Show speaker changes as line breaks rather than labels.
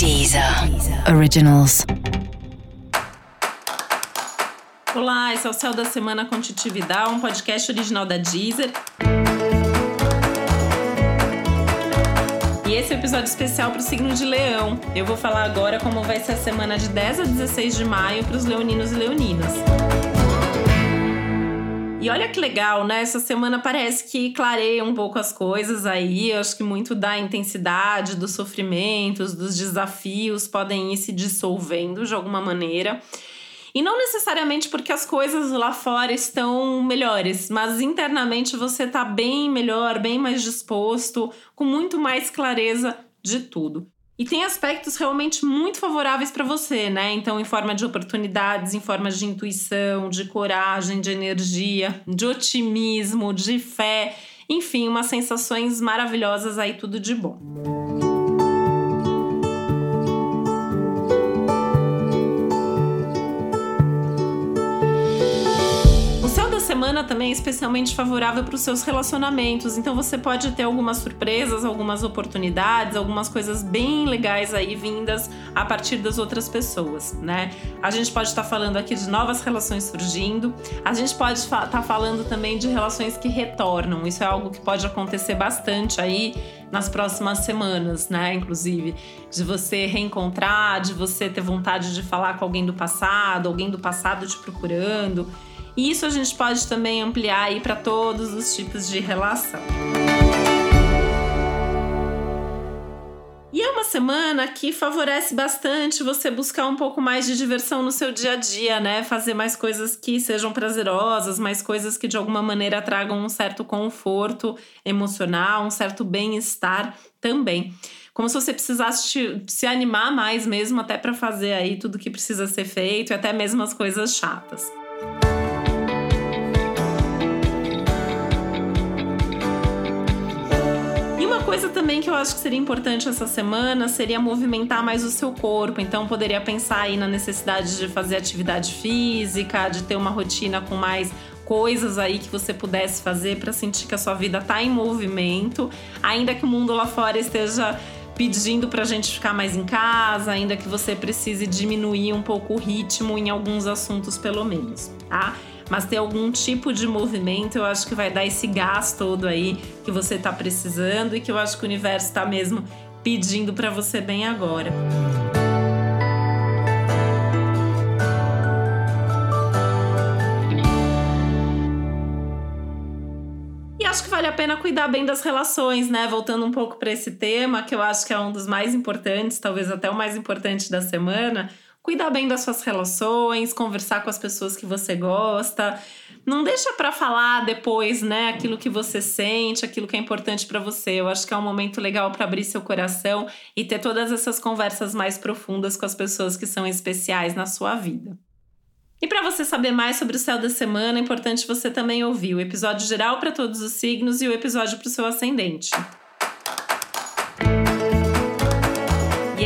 Deezer Originals.
Olá, esse é o Céu da Semana com Titi Vidal, um podcast original da Deezer. E esse é o episódio especial para o signo de Leão. Eu vou falar agora como vai ser a semana de 10 a 16 de maio para os leoninos e leoninas. E olha que legal, né? Essa semana parece que clareia um pouco as coisas aí. Eu acho que muito da intensidade, dos sofrimentos, dos desafios podem ir se dissolvendo de alguma maneira. E não necessariamente porque as coisas lá fora estão melhores, mas internamente você tá bem melhor, bem mais disposto, com muito mais clareza de tudo. E tem aspectos realmente muito favoráveis para você, né? Então, em forma de oportunidades, em forma de intuição, de coragem, de energia, de otimismo, de fé, enfim, umas sensações maravilhosas aí, tudo de bom. Semana também é especialmente favorável para os seus relacionamentos. Então você pode ter algumas surpresas, algumas oportunidades, algumas coisas bem legais aí vindas a partir das outras pessoas, né? A gente pode estar tá falando aqui de novas relações surgindo. A gente pode estar tá falando também de relações que retornam. Isso é algo que pode acontecer bastante aí nas próximas semanas, né? Inclusive, de você reencontrar, de você ter vontade de falar com alguém do passado, alguém do passado te procurando. E isso a gente pode também ampliar aí para todos os tipos de relação. E é uma semana que favorece bastante você buscar um pouco mais de diversão no seu dia a dia, né? Fazer mais coisas que sejam prazerosas, mais coisas que de alguma maneira tragam um certo conforto emocional, um certo bem-estar também. Como se você precisasse se animar mais mesmo até para fazer aí tudo que precisa ser feito e até mesmo as coisas chatas. Coisa também que eu acho que seria importante essa semana seria movimentar mais o seu corpo. Então, poderia pensar aí na necessidade de fazer atividade física, de ter uma rotina com mais coisas aí que você pudesse fazer para sentir que a sua vida está em movimento, ainda que o mundo lá fora esteja pedindo para a gente ficar mais em casa, ainda que você precise diminuir um pouco o ritmo em alguns assuntos, pelo menos, tá? Mas ter algum tipo de movimento, eu acho que vai dar esse gás todo aí que você está precisando e que eu acho que o universo está mesmo pedindo para você bem agora. E acho que vale a pena cuidar bem das relações, né? Voltando um pouco para esse tema, que eu acho que é um dos mais importantes, talvez até o mais importante da semana cuidar bem das suas relações, conversar com as pessoas que você gosta. Não deixa para falar depois, né, aquilo que você sente, aquilo que é importante para você. Eu acho que é um momento legal para abrir seu coração e ter todas essas conversas mais profundas com as pessoas que são especiais na sua vida. E para você saber mais sobre o céu da semana, é importante você também ouvir o episódio geral para todos os signos e o episódio para o seu ascendente.